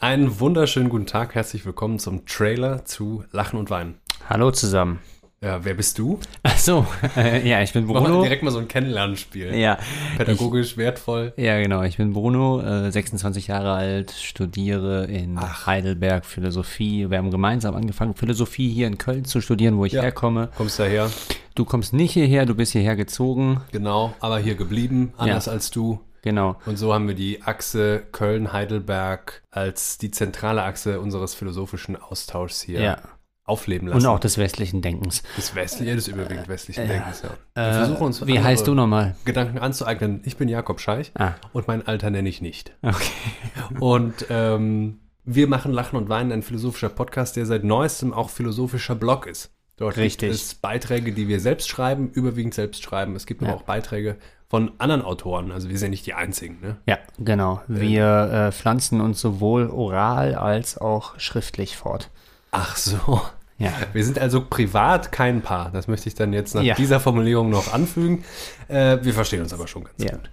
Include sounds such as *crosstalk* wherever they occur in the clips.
Einen wunderschönen guten Tag, herzlich willkommen zum Trailer zu Lachen und Weinen. Hallo zusammen. Ja, wer bist du? Ach so, äh, *laughs* ja, ich bin Machen wir Bruno. direkt mal so ein Kennenlernspiel. Ja, Pädagogisch wertvoll. ich, ja, genau. Ich bin Bruno, äh, 26 Jahre alt, studiere in Heidelberg Philosophie. Wir haben gemeinsam angefangen, Philosophie hier in Köln zu studieren, wo ich Ja. herkomme. Kommst daher, Du kommst nicht hierher, du bist hierher gezogen. genau, aber hier geblieben, anders als du. Genau. Und so haben wir die Achse Köln-Heidelberg als die zentrale Achse unseres philosophischen Austauschs hier Ja. aufleben lassen. Und auch des westlichen Denkens. des westlichen, des überwiegend westlichen Denkens, ja. Wir Äh, versuchen uns wie heißt du nochmal? Gedanken anzueignen. Ich bin Jakob Scheich Ah. und mein Alter nenne ich nicht. Okay. *laughs* Und ähm, wir machen Lachen und Weinen, ein philosophischer Podcast, der seit neuestem auch philosophischer Blog ist. Dort Richtig. gibt es Beiträge, die wir selbst schreiben, überwiegend selbst schreiben. Es gibt aber Ja. auch Beiträge von anderen Autoren. Also wir sind nicht die einzigen. Ne? Ja, genau. Wir äh, pflanzen uns sowohl oral als auch schriftlich fort. Ach so. Ja. Wir sind also privat kein Paar. Das möchte ich dann jetzt nach Ja. dieser Formulierung noch anfügen. Äh, wir verstehen uns aber schon ganz Ja. gut.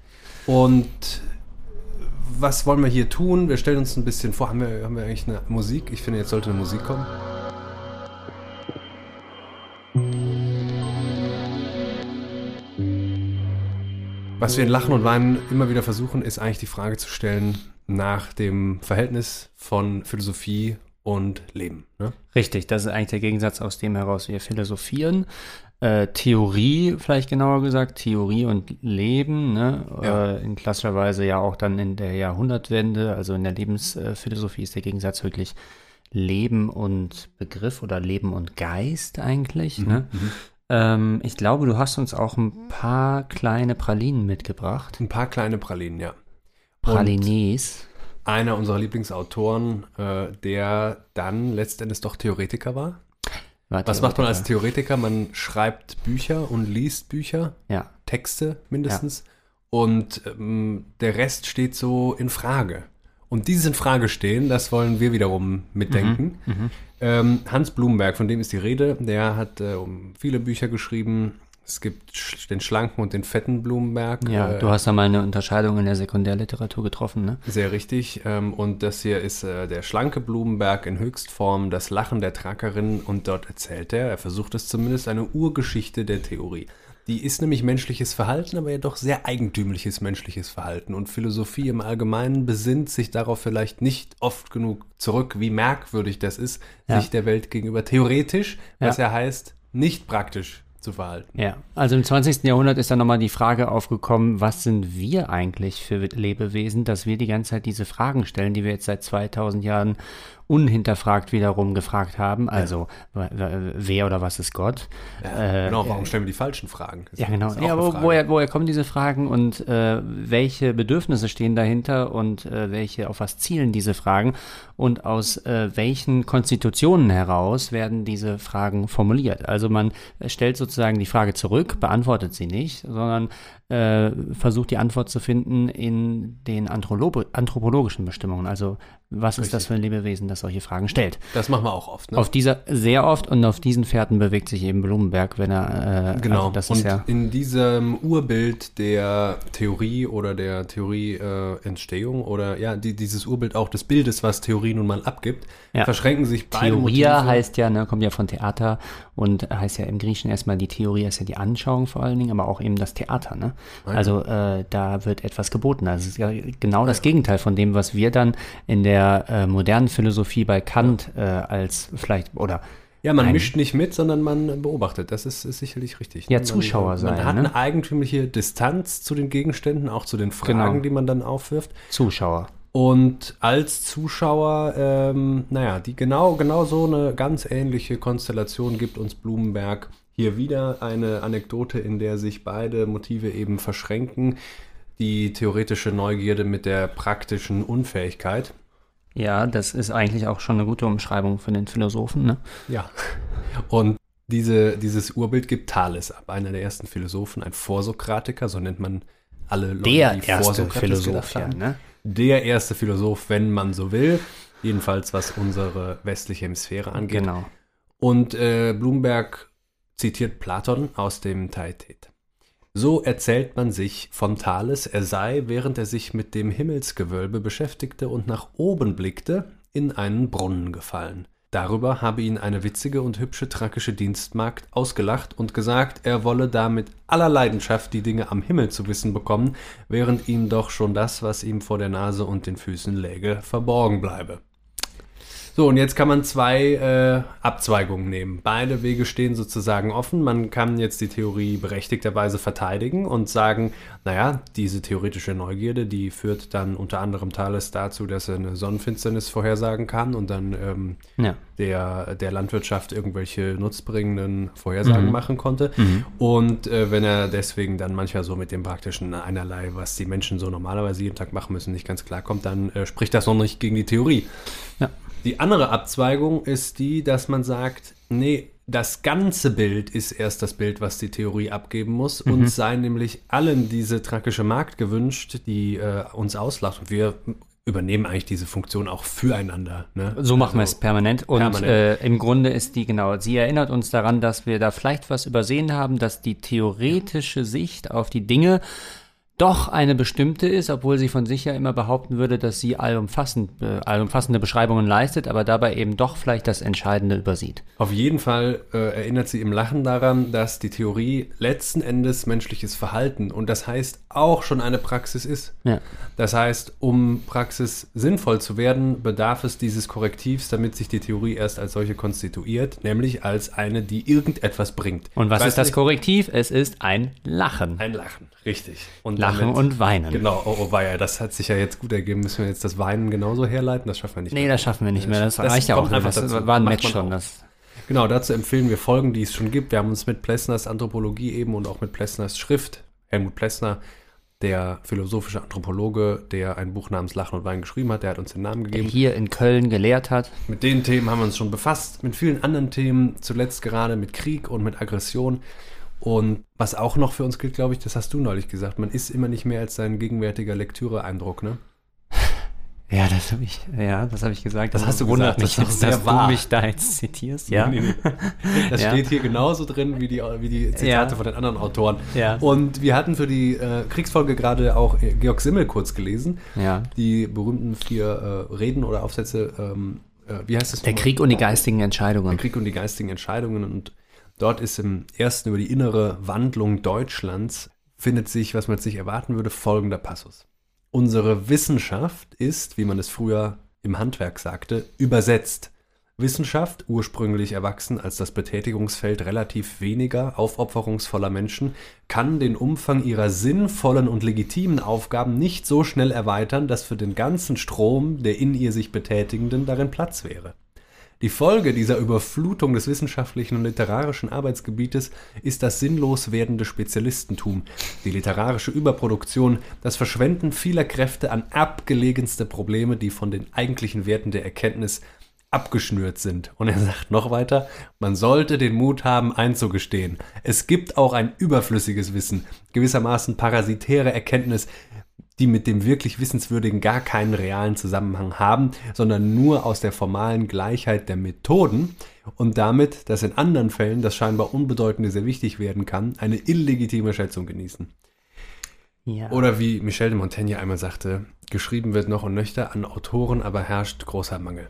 Und was wollen wir hier tun? Wir stellen uns ein bisschen vor. Haben wir, haben wir eigentlich eine Musik? Ich finde, jetzt sollte eine Musik kommen. Was wir in Lachen und Weinen immer wieder versuchen, ist eigentlich die Frage zu stellen nach dem Verhältnis von Philosophie und Leben. Ne? Richtig, das ist eigentlich der Gegensatz, aus dem heraus wir philosophieren. Äh, Theorie, vielleicht genauer gesagt, Theorie und Leben, ne? Ja. Äh, in klassischer Weise ja auch dann in der Jahrhundertwende, also in der Lebensphilosophie ist der Gegensatz wirklich Leben und Begriff oder Leben und Geist eigentlich. Ne? Ähm, ich glaube, du hast uns auch ein paar kleine Pralinen mitgebracht. Ein paar kleine Pralinen, ja. Und Pralines. einer unserer Lieblingsautoren, äh, der dann letztendlich doch Theoretiker war. Warte, Was macht man als Theoretiker? Man schreibt Bücher und liest Bücher, Ja, Texte mindestens. Und ähm, der Rest steht so in Frage. Und dieses in Frage stehen, das wollen wir wiederum mitdenken. Ähm, Hans Blumenberg, von dem ist die Rede, der hat äh, um viele Bücher geschrieben. Es gibt den schlanken und den fetten Blumenberg. ja, Äh, du hast da mal eine Unterscheidung in der Sekundärliteratur getroffen, ne? Sehr richtig. Ähm, und das hier ist äh, der schlanke Blumenberg in Höchstform, das Lachen der Trackerin. Und dort erzählt er, er versucht es zumindest, eine Urgeschichte der Theorie. Die ist nämlich menschliches Verhalten, aber ja doch sehr eigentümliches menschliches Verhalten. Und Philosophie im Allgemeinen besinnt sich darauf vielleicht nicht oft genug zurück, wie merkwürdig das ist, Ja. sich der Welt gegenüber theoretisch, was Ja. ja heißt, nicht praktisch zu verhalten. Ja, also im 20. Jahrhundert ist dann nochmal die Frage aufgekommen, was sind wir eigentlich für Lebewesen, dass wir die ganze Zeit diese Fragen stellen, die wir jetzt seit 2000 Jahren unhinterfragt wiederum gefragt haben. Also, w- wer oder was ist Gott? Äh, genau, warum stellen wir die falschen Fragen? Das Ja, genau. Ja, Frage. woher, woher kommen diese Fragen und äh, welche Bedürfnisse stehen dahinter und äh, welche, auf was zielen diese Fragen und aus äh, welchen Konstitutionen heraus werden diese Fragen formuliert? Also man äh, stellt sozusagen die Frage zurück, beantwortet sie nicht, sondern äh, versucht die Antwort zu finden in den Anthropo anthropologischen Bestimmungen. Also was ist das für ein Lebewesen, das solche Fragen stellt? Das machen wir auch oft. Ne? Auf dieser sehr oft und auf diesen Fährten bewegt sich eben Blumenberg, wenn er äh, Genau. Also das und ist ja in diesem Urbild der Theorie oder der Theorieentstehung äh, oder ja, die, dieses Urbild auch des Bildes, was Theorie nun mal abgibt, Ja. verschränken sich beide Theoria Motive. heißt ja, ne, kommt ja von Theater und heißt ja im Griechischen erstmal die Theorie ist ja die Anschauung vor allen Dingen, aber auch eben das Theater, ne? Also äh, da wird etwas geboten. Also es ist ja genau das Gegenteil von dem, was wir dann in der äh, modernen Philosophie bei Kant äh, als vielleicht oder Ja, man mischt nicht mit, sondern man beobachtet. Das ist, ist sicherlich richtig. Ja, Man- Zuschauer sein, Man hat ne? eine eigentümliche Distanz zu den Gegenständen, auch zu den Fragen, Genau. die man dann aufwirft. Zuschauer. Und als Zuschauer, ähm, naja, die genau, genau so eine ganz ähnliche Konstellation gibt uns Blumenberg hier wieder eine Anekdote, in der sich beide Motive eben verschränken. Die theoretische Neugierde mit der praktischen Unfähigkeit. Ja, das ist eigentlich auch schon eine gute Umschreibung für den Philosophen, ne? Ja. Und diese, dieses Urbild gibt Thales ab, einer der ersten Philosophen, ein Vorsokratiker, so nennt man alle Leute, Der die erste Philosoph, ja, ne? Der erste Philosoph, wenn man so will. Jedenfalls was unsere westliche Hemisphäre angeht. Genau. Und äh, Bloomberg zitiert Platon aus dem Theaet. So erzählt man sich von Thales, er sei, während er sich mit dem Himmelsgewölbe beschäftigte und nach oben blickte, in einen Brunnen gefallen. Darüber habe ihn eine witzige und hübsche trakische Dienstmagd ausgelacht und gesagt, er wolle da mit aller Leidenschaft die Dinge am Himmel zu wissen bekommen, während ihm doch schon das, was ihm vor der Nase und den Füßen läge, verborgen bleibe. So, und jetzt kann man zwei äh, Abzweigungen nehmen. Beide Wege stehen sozusagen offen. Man kann jetzt die Theorie berechtigterweise verteidigen und sagen, naja, diese theoretische Neugierde, die führt dann unter anderem Thales dazu, dass er eine Sonnenfinsternis vorhersagen kann und dann ähm, ja. der, der Landwirtschaft irgendwelche nutzbringenden Vorhersagen mhm. machen konnte. Mhm. Und äh, wenn er deswegen dann manchmal so mit dem praktischen einerlei, was die Menschen so normalerweise jeden Tag machen müssen, nicht ganz klarkommt, dann äh, spricht das noch nicht gegen die Theorie. Ja. Die andere Abzweigung ist die, dass man sagt, nee, das ganze Bild ist erst das Bild, was die Theorie abgeben muss. Mhm. Uns sei nämlich allen diese trakische Markt gewünscht, die äh, uns auslacht. Und wir übernehmen eigentlich diese Funktion auch füreinander. Ne? So machen also, wir es permanent. Und permanent. Äh, im Grunde ist die, genau, sie erinnert uns daran, dass wir da vielleicht was übersehen haben, dass die theoretische Sicht auf die Dinge doch eine bestimmte ist, obwohl sie von sich ja immer behaupten würde, dass sie allumfassend, äh, allumfassende Beschreibungen leistet, aber dabei eben doch vielleicht das Entscheidende übersieht. Auf jeden Fall äh, erinnert sie im Lachen daran, dass die Theorie letzten Endes menschliches Verhalten und das heißt auch schon eine Praxis ist. Ja. Das heißt, um Praxis sinnvoll zu werden, bedarf es dieses Korrektivs, damit sich die Theorie erst als solche konstituiert, nämlich als eine, die irgendetwas bringt. Und was ist das Korrektiv? Es ist ein Lachen. Ein Lachen, richtig. Und Lachen damit, und Weinen. Genau, oh, oh weia, das hat sich ja jetzt gut ergeben. Müssen wir jetzt das Weinen genauso herleiten? Das schaffen wir nicht nee, mehr. Nee, das schaffen wir nicht mehr. Das, das reicht ja auch. Einfach das dazu. war ein Match schon. Das genau, dazu empfehlen wir Folgen, die es schon gibt. Wir haben uns mit Plessners Anthropologie eben und auch mit Plessners Schrift, Helmut Plessner, der philosophische Anthropologe, der ein Buch namens Lachen und Wein geschrieben hat, der hat uns den Namen gegeben. Der hier in Köln gelehrt hat. Mit den Themen haben wir uns schon befasst, mit vielen anderen Themen, zuletzt gerade mit Krieg und mit Aggression. Und was auch noch für uns gilt, glaube ich, das hast du neulich gesagt, man ist immer nicht mehr als sein gegenwärtiger Lektüre-Eindruck, ne? Ja, das habe ich, ja, das habe ich gesagt. Das, das hast du wundert mich, das dass wahr. du mich da jetzt zitierst. Ja, nee, nee, nee. *laughs* das ja. steht hier genauso drin wie die, wie die Zitate ja. von den anderen Autoren. Ja. Und wir hatten für die äh, Kriegsfolge gerade auch äh, Georg Simmel kurz gelesen. Ja. Die berühmten vier äh, Reden oder Aufsätze. Ähm, äh, wie heißt das? Der Krieg und die geistigen Entscheidungen. Der Krieg und die geistigen Entscheidungen und Dort ist im ersten über die innere Wandlung Deutschlands findet sich, was man sich erwarten würde, folgender Passus. Unsere Wissenschaft ist, wie man es früher im Handwerk sagte, übersetzt. Wissenschaft, ursprünglich erwachsen als das Betätigungsfeld relativ weniger aufopferungsvoller Menschen, kann den Umfang ihrer sinnvollen und legitimen Aufgaben nicht so schnell erweitern, dass für den ganzen Strom der in ihr sich Betätigenden darin Platz wäre. Die Folge dieser Überflutung des wissenschaftlichen und literarischen Arbeitsgebietes ist das sinnlos werdende Spezialistentum, die literarische Überproduktion, das Verschwenden vieler Kräfte an abgelegenste Probleme, die von den eigentlichen Werten der Erkenntnis abgeschnürt sind. Und er sagt noch weiter, man sollte den Mut haben einzugestehen. Es gibt auch ein überflüssiges Wissen, gewissermaßen parasitäre Erkenntnis, die mit dem wirklich Wissenswürdigen gar keinen realen Zusammenhang haben, sondern nur aus der formalen Gleichheit der Methoden und damit, dass in anderen Fällen das scheinbar Unbedeutende sehr wichtig werden kann, eine illegitime Schätzung genießen. Ja. Oder wie Michel de Montaigne einmal sagte, geschrieben wird noch und nöchter an Autoren, aber herrscht großer Mangel.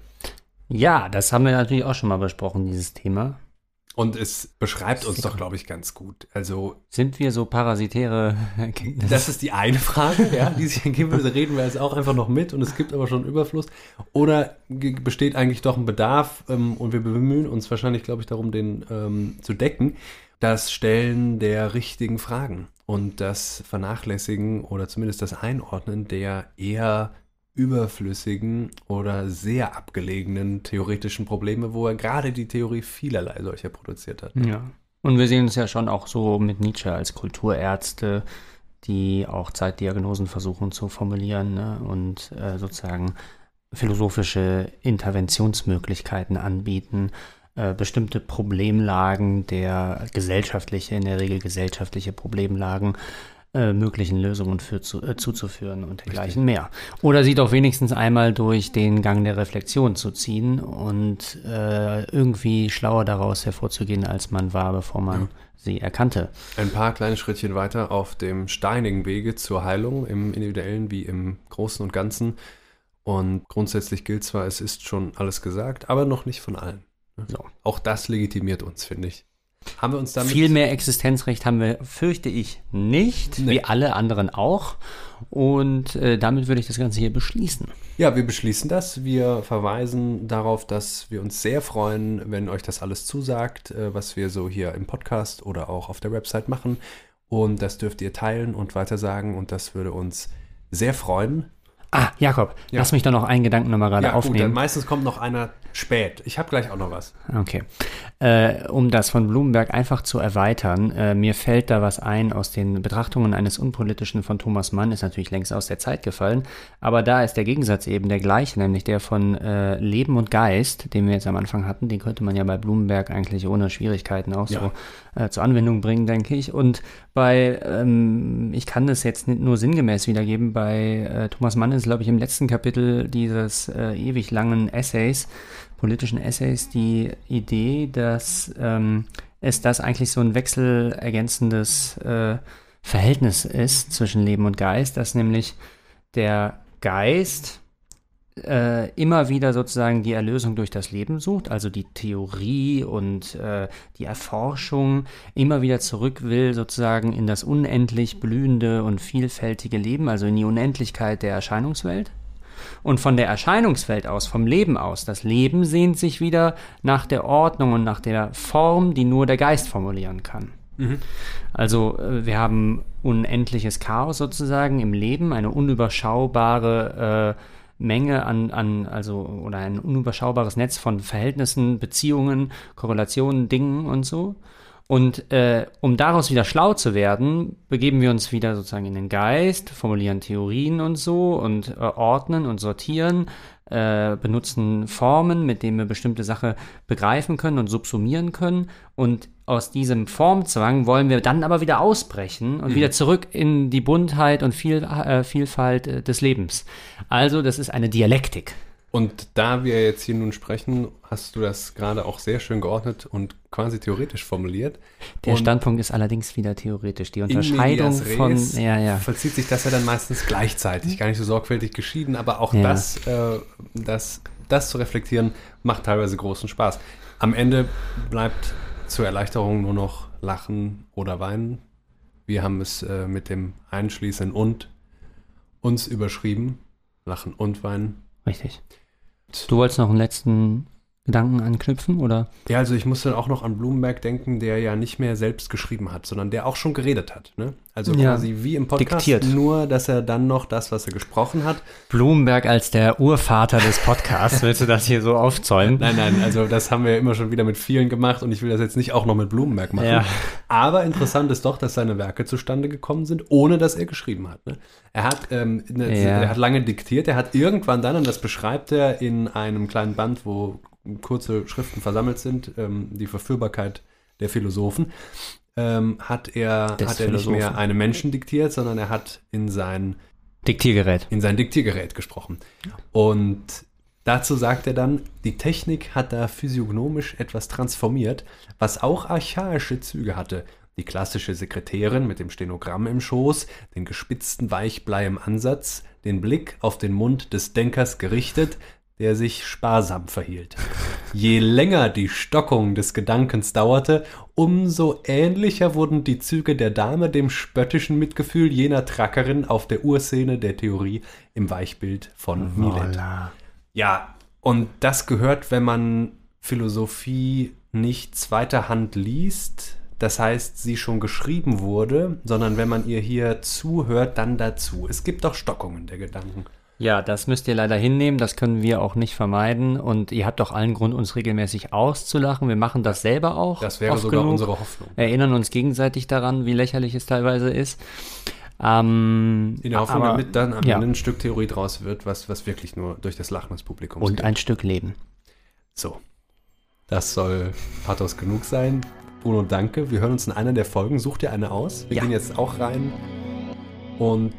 Ja, das haben wir natürlich auch schon mal besprochen, dieses Thema. Und es beschreibt uns doch, glaube ich, ganz gut. Also sind wir so parasitäre Erkenntnisse? Das ist die eine Frage, ja, die sich ergeben würde. Reden wir jetzt auch einfach noch mit und es gibt aber schon Überfluss. Oder besteht eigentlich doch ein Bedarf ähm, und wir bemühen uns wahrscheinlich, glaube ich, darum, den ähm, zu decken. Das Stellen der richtigen Fragen und das Vernachlässigen oder zumindest das Einordnen der eher überflüssigen oder sehr abgelegenen theoretischen Probleme, wo er gerade die Theorie vielerlei solcher produziert hat. Ja. Und wir sehen uns ja schon auch so mit Nietzsche als Kulturärzte, die auch Zeitdiagnosen versuchen zu formulieren ne? und äh, sozusagen philosophische Interventionsmöglichkeiten anbieten, äh, bestimmte Problemlagen der gesellschaftliche, in der Regel gesellschaftliche Problemlagen äh, möglichen Lösungen für, zu, äh, zuzuführen und dergleichen mehr. Oder sie doch wenigstens einmal durch den Gang der Reflexion zu ziehen und äh, irgendwie schlauer daraus hervorzugehen, als man war, bevor man ja. sie erkannte. Ein paar kleine Schrittchen weiter auf dem steinigen Wege zur Heilung, im individuellen wie im Großen und Ganzen. Und grundsätzlich gilt zwar, es ist schon alles gesagt, aber noch nicht von allen. So. Auch das legitimiert uns, finde ich. Haben wir uns damit. Viel mehr Existenzrecht haben wir, fürchte ich, nicht, Nee. wie alle anderen auch. Und äh, damit würde ich das Ganze hier beschließen. Ja, wir beschließen das. Wir verweisen darauf, dass wir uns sehr freuen, wenn euch das alles zusagt, äh, was wir so hier im Podcast oder auch auf der Website machen. Und das dürft ihr teilen und weitersagen. Und das würde uns sehr freuen. Ah, Jakob, Ja. lass mich doch noch einen Gedanken nochmal gerade Ja, gut, dann aufnehmen. meistens kommt noch einer spät. Ich habe gleich auch noch was. Okay. Äh, um das von Blumenberg einfach zu erweitern, äh, mir fällt da was ein aus den Betrachtungen eines Unpolitischen von Thomas Mann, ist natürlich längst aus der Zeit gefallen, aber da ist der Gegensatz eben der gleiche, nämlich der von äh, Leben und Geist, den wir jetzt am Anfang hatten, den könnte man ja bei Blumenberg eigentlich ohne Schwierigkeiten auch Ja. so äh, zur Anwendung bringen, denke ich. Und bei, ähm, ich kann das jetzt nicht nur sinngemäß wiedergeben, bei äh, Thomas Mann ist, glaube ich, im letzten Kapitel dieses äh, ewig langen Essays, politischen Essays, die Idee, dass ähm, es das eigentlich so ein wechselergänzendes äh, Verhältnis ist zwischen Leben und Geist, dass nämlich der Geist äh, immer wieder sozusagen die Erlösung durch das Leben sucht, also die Theorie und äh, die Erforschung immer wieder zurück will sozusagen in das unendlich blühende und vielfältige Leben, also in die Unendlichkeit der Erscheinungswelt. Und von der Erscheinungswelt aus, vom Leben aus, das Leben sehnt sich wieder nach der Ordnung und nach der Form, die nur der Geist formulieren kann. Also äh, wir haben unendliches Chaos sozusagen im Leben, eine unüberschaubare äh, Menge an, an, also oder ein unüberschaubares Netz von Verhältnissen, Beziehungen, Korrelationen, Dingen und so. Und äh, um daraus wieder schlau zu werden, begeben wir uns wieder sozusagen in den Geist, formulieren Theorien und so und äh, ordnen und sortieren, äh, benutzen Formen, mit denen wir bestimmte Sache begreifen können und subsumieren können. Und aus diesem Formzwang wollen wir dann aber wieder ausbrechen und wieder zurück in die Buntheit und Viel, äh, Vielfalt äh, des Lebens. Also das ist eine Dialektik. Und da wir jetzt hier nun sprechen, hast du das gerade auch sehr schön geordnet und quasi theoretisch formuliert. Der und Standpunkt ist allerdings wieder theoretisch. Die Unterscheidung von, ja, ja. vollzieht sich das ja dann meistens gleichzeitig, gar nicht so sorgfältig geschieden, aber auch Ja. das, äh, das, das zu reflektieren, macht teilweise großen Spaß. Am Ende bleibt zur Erleichterung nur noch Lachen oder Weinen. Wir haben es äh, mit dem Einschließen und uns überschrieben. Lachen und Weinen. Richtig. Du wolltest noch einen letzten Gedanken anknüpfen, oder? Ja, also ich musste auch noch an Blumenberg denken, der ja nicht mehr selbst geschrieben hat, sondern der auch schon geredet hat. Ne? Also Ja. quasi wie im Podcast, Diktiert. nur dass er dann noch das, was er gesprochen hat. Blumenberg als der Urvater des Podcasts, willst du das hier so aufzäumen? Nein, nein, also das haben wir immer schon wieder mit vielen gemacht und ich will das jetzt nicht auch noch mit Blumenberg machen. Ja. Aber interessant ist doch, dass seine Werke zustande gekommen sind, ohne dass er geschrieben hat. Ne? Er, hat ähm, ne, Ja. er hat lange diktiert, er hat irgendwann dann, und das beschreibt er in einem kleinen Band, wo kurze Schriften versammelt sind, ähm, die Verführbarkeit der Philosophen, ähm, hat er, Des hat er nicht Philosophen. mehr einem Menschen diktiert, sondern er hat in sein Diktiergerät. in sein Diktiergerät gesprochen. Und dazu sagt er dann, die Technik hat da physiognomisch etwas transformiert, was auch archaische Züge hatte. Die klassische Sekretärin mit dem Stenogramm im Schoß, den gespitzten Weichblei im Ansatz, den Blick auf den Mund des Denkers gerichtet, der sich sparsam verhielt. Je länger die Stockung des Gedankens dauerte, umso ähnlicher wurden die Züge der Dame dem spöttischen Mitgefühl jener Trackerin auf der Urszene der Theorie im Weichbild von Milet. Voilà. Ja, und das gehört, wenn man Philosophie nicht zweiter Hand liest, das heißt, sie schon geschrieben wurde, sondern wenn man ihr hier zuhört, dann dazu. Es gibt doch Stockungen der Gedanken. Ja, das müsst ihr leider hinnehmen, das können wir auch nicht vermeiden und ihr habt auch allen Grund, uns regelmäßig auszulachen. Wir machen das selber auch. Das wäre oft sogar genug. unsere Hoffnung. Erinnern uns gegenseitig daran, wie lächerlich es teilweise ist. Ähm, In der Hoffnung, aber- damit dann am ja. Ende ein Stück Theorie draus wird, was, was wirklich nur durch das Lachen des Publikums Und ein Stück Leben. So. Das soll Pathos genug sein. Bruno, danke. Wir hören uns in einer der Folgen. Such dir eine aus. Wir Ja. gehen jetzt auch rein und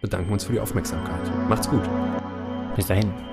bedanken uns für die Aufmerksamkeit. Macht's gut. Bis dahin.